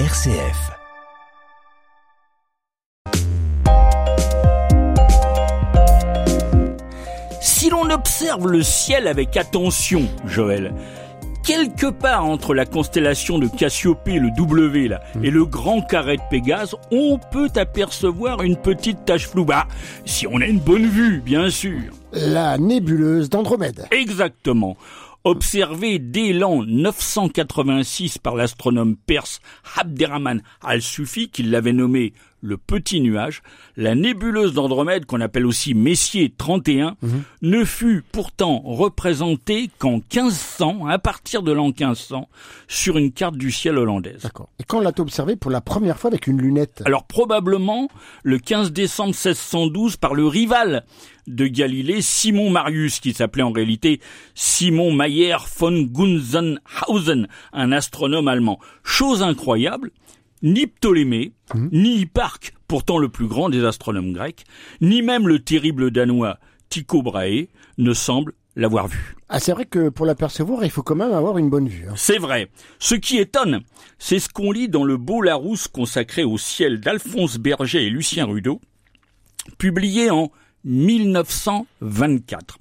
RCF. Si l'on observe le ciel avec attention, Joël, quelque part entre la constellation de Cassiopée, le W là, et le grand carré de Pégase, on peut apercevoir une petite tache floue. Bah, si on a une bonne vue, bien sûr. La nébuleuse d'Andromède. Exactement. Observée dès l'an 986 par l'astronome perse Abderrahman al-Sufi, qui l'avait nommé le petit nuage, la nébuleuse d'Andromède, qu'on appelle aussi Messier 31, ne fut pourtant représentée qu'en 1500, à partir de l'an 1500, sur une carte du ciel hollandaise. D'accord. Et quand l'a-t-on observé pour la première fois avec une lunette? Alors probablement le 15 décembre 1612 par le rival de Galilée, Simon Marius, qui s'appelait en réalité Simon Mayer von Gunzenhausen, un astronome allemand. Chose incroyable, ni Ptolémée, ni Hipparque, pourtant le plus grand des astronomes grecs, ni même le terrible danois Tycho Brahe ne semblent l'avoir vu. Ah, c'est vrai que pour l'apercevoir, il faut quand même avoir une bonne vue. hein. C'est vrai. Ce qui étonne, c'est ce qu'on lit dans le Beau Larousse consacré au ciel d'Alphonse Berger et Lucien Rudeau, publié en 1924.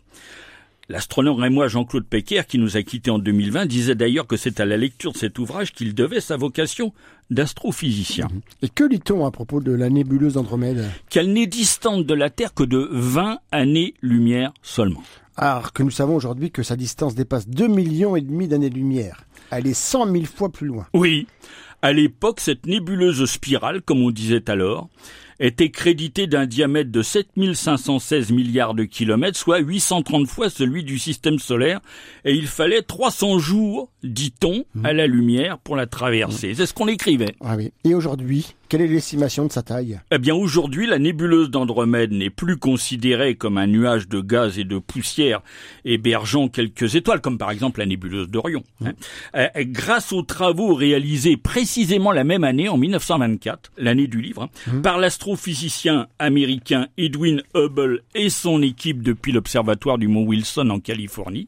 L'astronome rémois Jean-Claude Pecker, qui nous a quittés en 2020, disait d'ailleurs que c'est à la lecture de cet ouvrage qu'il devait sa vocation d'astrophysicien. Et que lit-on à propos de la nébuleuse d'Andromède? Qu'elle n'est distante de la Terre que de 20 années-lumière seulement. Alors que nous savons aujourd'hui que sa distance dépasse 2 millions et demi d'années-lumière. Elle est 100 000 fois plus loin. Oui, à l'époque, cette nébuleuse spirale, comme on disait alors, était créditée d'un diamètre de 7516 milliards de kilomètres, soit 830 fois celui du système solaire, et il fallait 300 jours, dit-on, à la lumière pour la traverser. C'est ce qu'on écrivait. Ah oui. Et aujourd'hui, quelle est l'estimation de sa taille? Eh bien aujourd'hui, la nébuleuse d'Andromède n'est plus considérée comme un nuage de gaz et de poussière hébergeant quelques étoiles, comme par exemple la nébuleuse d'Orion. hein. Euh, grâce aux travaux réalisés précisément la même année, en 1924, l'année du livre, hein, par l'astrophysicien américain Edwin Hubble et son équipe depuis l'observatoire du mont Wilson en Californie,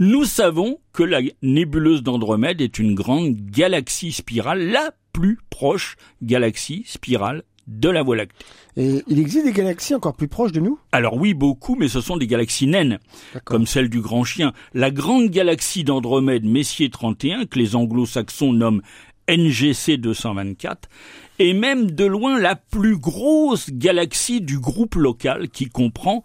nous savons que la nébuleuse d'Andromède est une grande galaxie spirale, la plus proche galaxie spirale de la Voie lactée. Et il existe des galaxies encore plus proches de nous? Alors oui, beaucoup, mais ce sont des galaxies naines, comme celle du Grand Chien. La grande galaxie d'Andromède Messier 31, que les anglo-saxons nomment NGC 224, est même de loin la plus grosse galaxie du groupe local qui comprend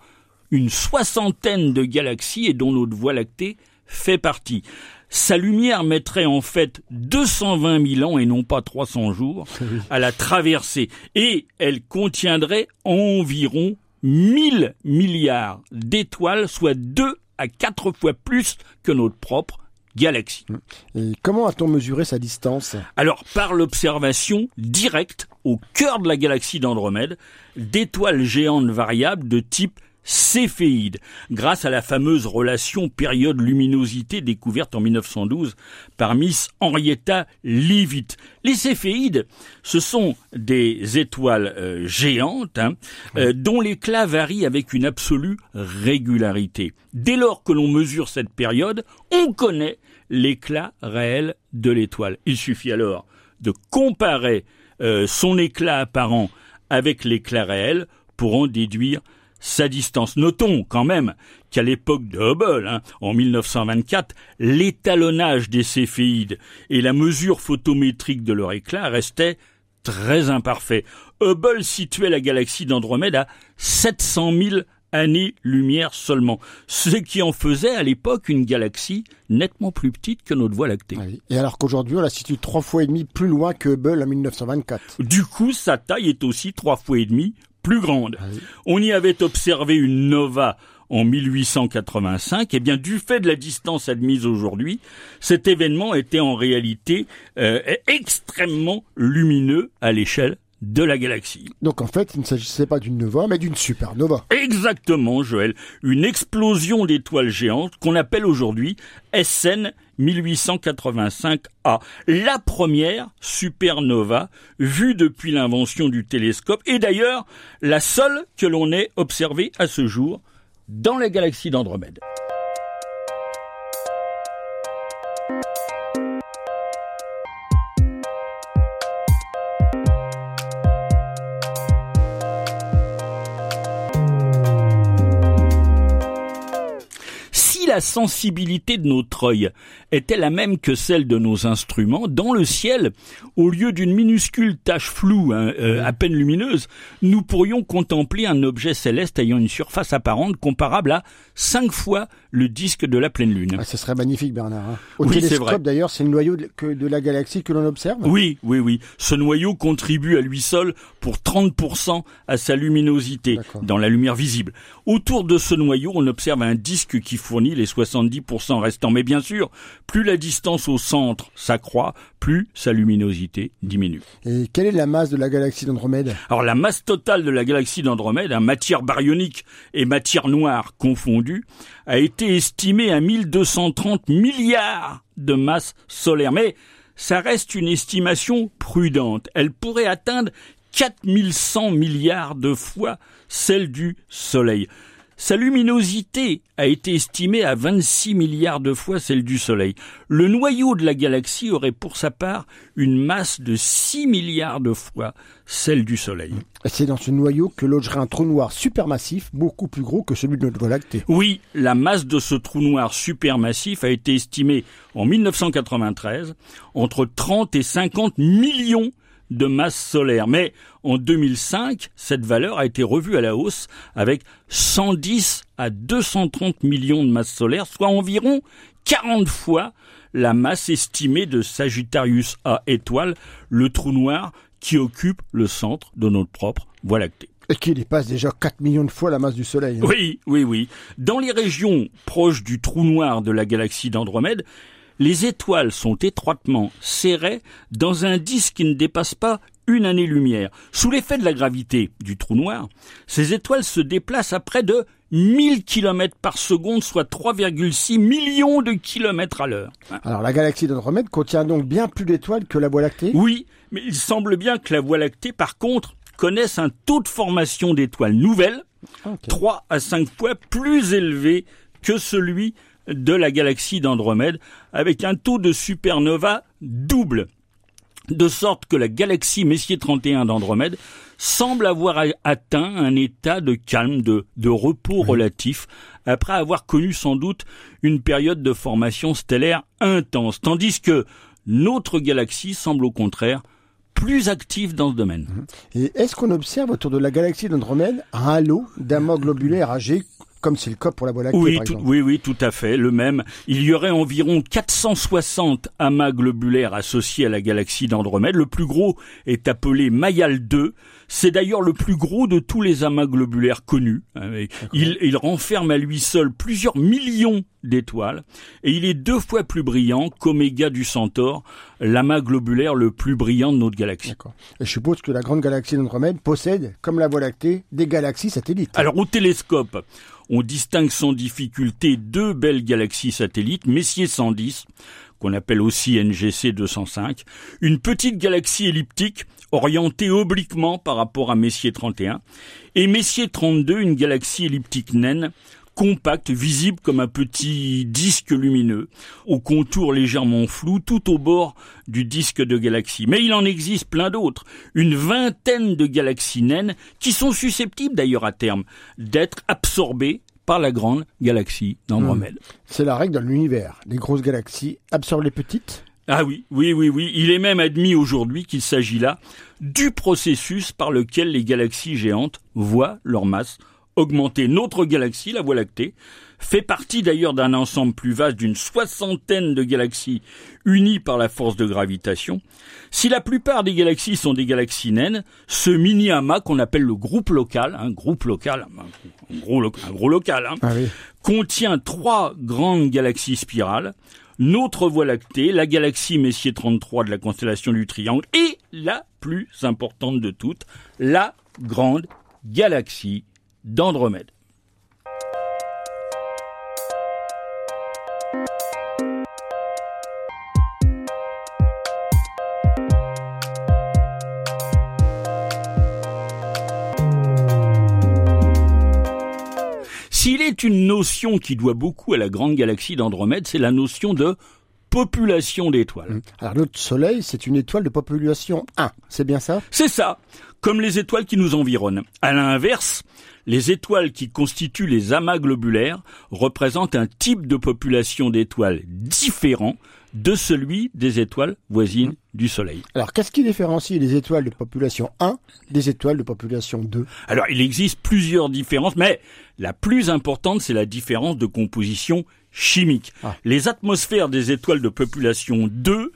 une soixantaine de galaxies et dont notre Voie lactée fait partie. Sa lumière mettrait en fait 220 000 ans et non pas 300 jours à la traverser et elle contiendrait environ 1000 milliards d'étoiles, soit deux à quatre fois plus que notre propre galaxie. Et comment a-t-on mesuré sa distance? Alors, par l'observation directe au cœur de la galaxie d'Andromède d'étoiles géantes variables de type céphéide, grâce à la fameuse relation période-luminosité découverte en 1912 par Miss Henrietta Leavitt. Les céphéides, ce sont des étoiles euh, géantes hein, euh, dont l'éclat varie avec une absolue régularité. Dès lors que l'on mesure cette période, on connaît l'éclat réel de l'étoile. Il suffit alors de comparer euh, son éclat apparent avec l'éclat réel pour en déduire sa distance. Notons quand même qu'à l'époque de Hubble, hein, en 1924, l'étalonnage des céphéides et la mesure photométrique de leur éclat restaient très imparfaits. Hubble situait la galaxie d'Andromède à 700 000 années-lumière seulement, ce qui en faisait à l'époque une galaxie nettement plus petite que notre Voie lactée. Oui. Et alors qu'aujourd'hui, on la situe trois fois et demi plus loin que Hubble en 1924. Du coup, sa taille est aussi trois fois et demi plus grande. Ah oui. On y avait observé une nova en 1885, et bien du fait de la distance admise aujourd'hui, cet événement était en réalité euh, extrêmement lumineux à l'échelle de la galaxie. Donc en fait, il ne s'agissait pas d'une nova, mais d'une supernova. Exactement, Joël. Une explosion d'étoiles géantes qu'on appelle aujourd'hui SN 1885A. La première supernova vue depuis l'invention du télescope et d'ailleurs la seule que l'on ait observée à ce jour dans la galaxie d'Andromède. La sensibilité de notre œil était la même que celle de nos instruments, dans le ciel, au lieu d'une minuscule tache floue, hein, euh, à peine lumineuse, nous pourrions contempler un objet céleste ayant une surface apparente comparable à cinq fois le disque de la pleine lune. Ah, ce serait magnifique, Bernard. Hein. Au Oui, c'est télescope, vrai. d'ailleurs, c'est le noyau de, que de la galaxie que l'on observe. Oui, oui, oui. Ce noyau contribue à lui seul pour 30% à sa luminosité dans la lumière visible. Autour de ce noyau, on observe un disque qui fournit les 70% restants. Mais bien sûr, plus la distance au centre s'accroît, plus sa luminosité diminue. Et quelle est la masse de la galaxie d'Andromède? Alors la masse totale de la galaxie d'Andromède, hein, matière baryonique et matière noire confondues, a été estimée à 1230 milliards de masse solaire. Mais ça reste une estimation prudente. Elle pourrait atteindre 4100 milliards de fois celle du Soleil. Sa luminosité a été estimée à 26 milliards de fois celle du Soleil. Le noyau de la galaxie aurait pour sa part une masse de 6 milliards de fois celle du Soleil. C'est dans ce noyau que logerait un trou noir supermassif, beaucoup plus gros que celui de notre Voie lactée. Oui, la masse de ce trou noir supermassif a été estimée en 1993 entre 30 et 50 millions de masses solaires. Mais en 2005, cette valeur a été revue à la hausse avec 110 à 230 millions de masses solaires, soit environ 40 fois la masse estimée de Sagittarius A étoile, le trou noir qui occupe le centre de notre propre Voie lactée. Et qui dépasse déjà 4 millions de fois la masse du Soleil. hein. Oui, oui, oui. Dans les régions proches du trou noir de la galaxie d'Andromède, les étoiles sont étroitement serrées dans un disque qui ne dépasse pas une année-lumière. Sous l'effet de la gravité du trou noir, ces étoiles se déplacent à près de 1000 km par seconde, soit 3,6 millions de kilomètres à l'heure. Alors la galaxie d'Andromède contient donc bien plus d'étoiles que la Voie lactée? Oui, mais il semble bien que la Voie lactée, par contre, connaisse un taux de formation d'étoiles nouvelles Ok. 3 à 5 fois plus élevé que celui de la galaxie d'Andromède, avec un taux de supernova double. De sorte que la galaxie Messier 31 d'Andromède semble avoir atteint un état de calme, de, de repos relatif, après avoir connu sans doute une période de formation stellaire intense, tandis que notre galaxie semble au contraire plus active dans ce domaine. Et est-ce qu'on observe autour de la galaxie d'Andromède un halo d'amas globulaires âgés, comme c'est le cas pour la Voie lactée Oui, par tout, oui, oui, tout à fait, le même. Il y aurait environ 460 amas globulaires associés à la galaxie d'Andromède. Le plus gros est appelé Mayal 2. C'est d'ailleurs le plus gros de tous les amas globulaires connus. hein, Il, il renferme à lui seul plusieurs millions d'étoiles et il est deux fois plus brillant qu'Oméga du Centaure, l'amas globulaire le plus brillant de notre galaxie. Et je suppose que la grande galaxie d'Andromède possède, comme la Voie lactée, des galaxies satellites. Alors au télescope, on distingue sans difficulté deux belles galaxies satellites, Messier 110, qu'on appelle aussi NGC 205, une petite galaxie elliptique orientée obliquement par rapport à Messier 31, et Messier 32, une galaxie elliptique naine, compacte, visible comme un petit disque lumineux, au contour légèrement flou, tout au bord du disque de galaxie. Mais il en existe plein d'autres, une vingtaine de galaxies naines qui sont susceptibles d'ailleurs à terme d'être absorbées par la grande galaxie d'Andromède. C'est la règle dans l'univers. Les grosses galaxies absorbent les petites. Ah oui, oui, oui, oui. Il est même admis aujourd'hui qu'il s'agit là du processus par lequel les galaxies géantes voient leur masse augmenter. Notre galaxie, la Voie lactée, fait partie d'ailleurs d'un ensemble plus vaste d'une soixantaine de galaxies unies par la force de gravitation. Si la plupart des galaxies sont des galaxies naines, ce mini-amas qu'on appelle le groupe local, un groupe local, un gros, lo- un gros local, hein, Ah oui. contient trois grandes galaxies spirales, notre Voie lactée, la galaxie Messier 33 de la constellation du Triangle et la plus importante de toutes, la grande galaxie d'Andromède. S'il est une notion qui doit beaucoup à la grande galaxie d'Andromède, c'est la notion de population d'étoiles. Hum. Alors notre Soleil, c'est une étoile de population 1, c'est bien ça? C'est ça, comme les étoiles qui nous environnent. À l'inverse, les étoiles qui constituent les amas globulaires représentent un type de population d'étoiles différent de celui des étoiles voisines du Soleil. Alors, qu'est-ce qui différencie les étoiles de population 1 des étoiles de population 2 Alors, il existe plusieurs différences, mais la plus importante, c'est la différence de composition chimique. Ah. Les atmosphères des étoiles de population 2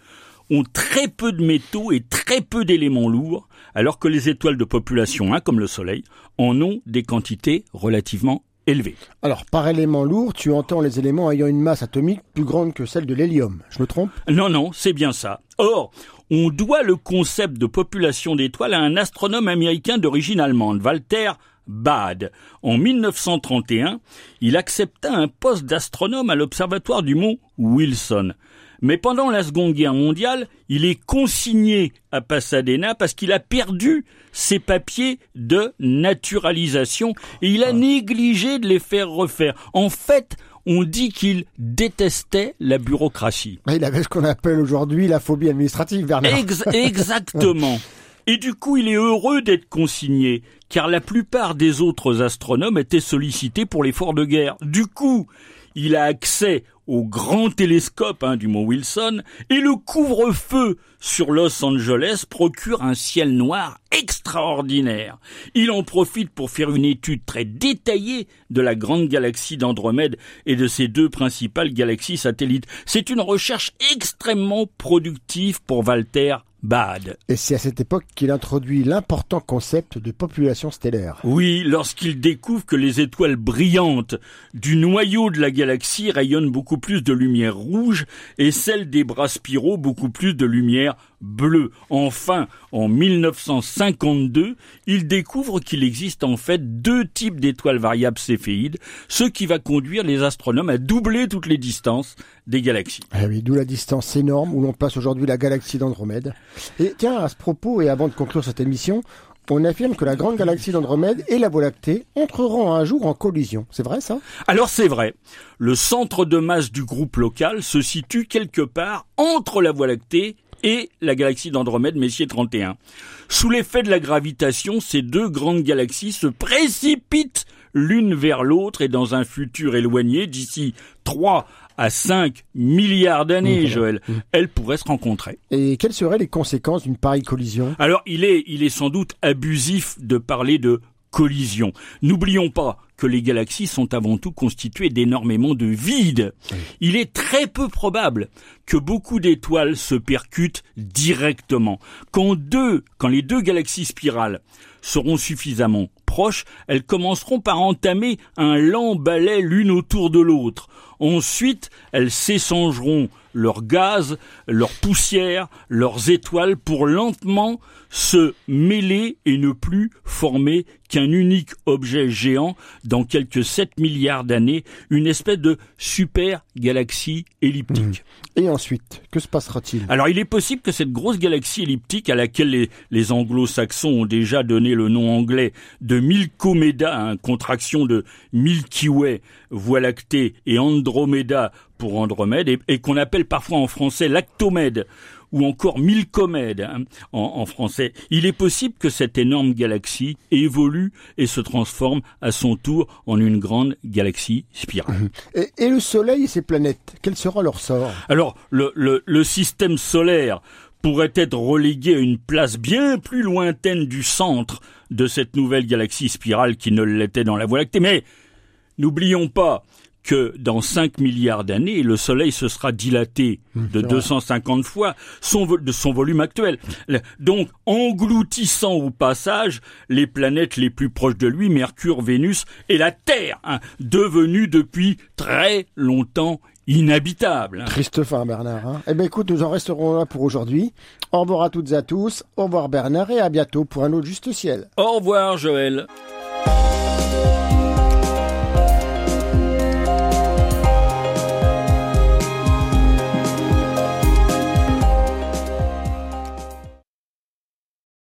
ont très peu de métaux et très peu d'éléments lourds, alors que les étoiles de population 1, comme le Soleil, en ont des quantités relativement élevées. Alors, par élément lourd, tu entends les éléments ayant une masse atomique plus grande que celle de l'hélium. Je me trompe? Non, non, c'est bien ça. Or, on doit le concept de population d'étoiles à un astronome américain d'origine allemande, Walter Bade. En 1931, il accepta un poste d'astronome à l'observatoire du mont Wilson. Mais pendant la Seconde Guerre mondiale, il est consigné à Pasadena parce qu'il a perdu ses papiers de naturalisation et il a négligé de les faire refaire. En fait, on dit qu'il détestait la bureaucratie. Il avait ce qu'on appelle aujourd'hui la phobie administrative, Bernard. Ex- exactement. Et du coup, il est heureux d'être consigné, car la plupart des autres astronomes étaient sollicités pour l'effort de guerre. Du coup, il a accès au grand télescope hein, du mont Wilson, et le couvre-feu sur Los Angeles procure un ciel noir extraordinaire. Il en profite pour faire une étude très détaillée de la grande galaxie d'Andromède et de ses deux principales galaxies satellites. C'est une recherche extrêmement productive pour Walter Bade. Et c'est à cette époque qu'il introduit l'important concept de population stellaire. Oui, lorsqu'il découvre que les étoiles brillantes du noyau de la galaxie rayonnent beaucoup plus de lumière rouge et celles des bras spiraux beaucoup plus de lumière bleue. Enfin, en 1952, il découvre qu'il existe en fait deux types d'étoiles variables céphéides, ce qui va conduire les astronomes à doubler toutes les distances des galaxies. Ah oui, d'où la distance énorme où l'on place aujourd'hui la galaxie d'Andromède. Et tiens, à ce propos, et avant de conclure cette émission, on affirme que la grande galaxie d'Andromède et la Voie lactée entreront un jour en collision. C'est vrai ça? Alors c'est vrai, le centre de masse du groupe local se situe quelque part entre la Voie lactée et la galaxie d'Andromède Messier 31. Sous l'effet de la gravitation, ces deux grandes galaxies se précipitent l'une vers l'autre et dans un futur éloigné, d'ici 3 à 5 milliards d'années, Mmh. Joël, elles pourraient se rencontrer. Et quelles seraient les conséquences d'une pareille collision? Alors, il est, il est sans doute abusif de parler de collision. N'oublions pas que les galaxies sont avant tout constituées d'énormément de vide. Il est très peu probable que beaucoup d'étoiles se percutent directement. Quand deux, quand les deux galaxies spirales seront suffisamment proches, elles commenceront par entamer un lent balai l'une autour de l'autre. Ensuite, elles s'échangeront leur gaz, leur poussière, leurs étoiles pour lentement se mêler et ne plus former qu'un unique objet géant dans quelques 7 milliards d'années, une espèce de super galaxie elliptique. Et ensuite, que se passera-t-il? Alors il est possible que cette grosse galaxie elliptique à laquelle les, les anglo-saxons ont déjà donné le nom anglais de Milkomeda, hein, contraction de Milky Way, Voie lactée, et Andromeda pour Andromède, et, et qu'on appelle parfois en français lactomède ou encore Milcomède hein, en, en français. Il est possible que cette énorme galaxie évolue et se transforme à son tour en une grande galaxie spirale. et, et le Soleil et ses planètes, quel sera leur sort? Alors, le, le, le système solaire pourrait être relégué à une place bien plus lointaine du centre de cette nouvelle galaxie spirale qui ne l'était dans la Voie lactée. Mais n'oublions pas que dans 5 milliards d'années, le Soleil se sera dilaté de c'est vrai. 250 fois son, de son volume actuel. Donc, engloutissant au passage les planètes les plus proches de lui, Mercure, Vénus et la Terre, hein, devenue depuis très longtemps inhabitable. hein. Triste fin, Bernard. Hein eh bien, écoute, nous en resterons là pour aujourd'hui. Au revoir à toutes et à tous. Au revoir, Bernard, et à bientôt pour un autre Juste Ciel. Au revoir, Joël.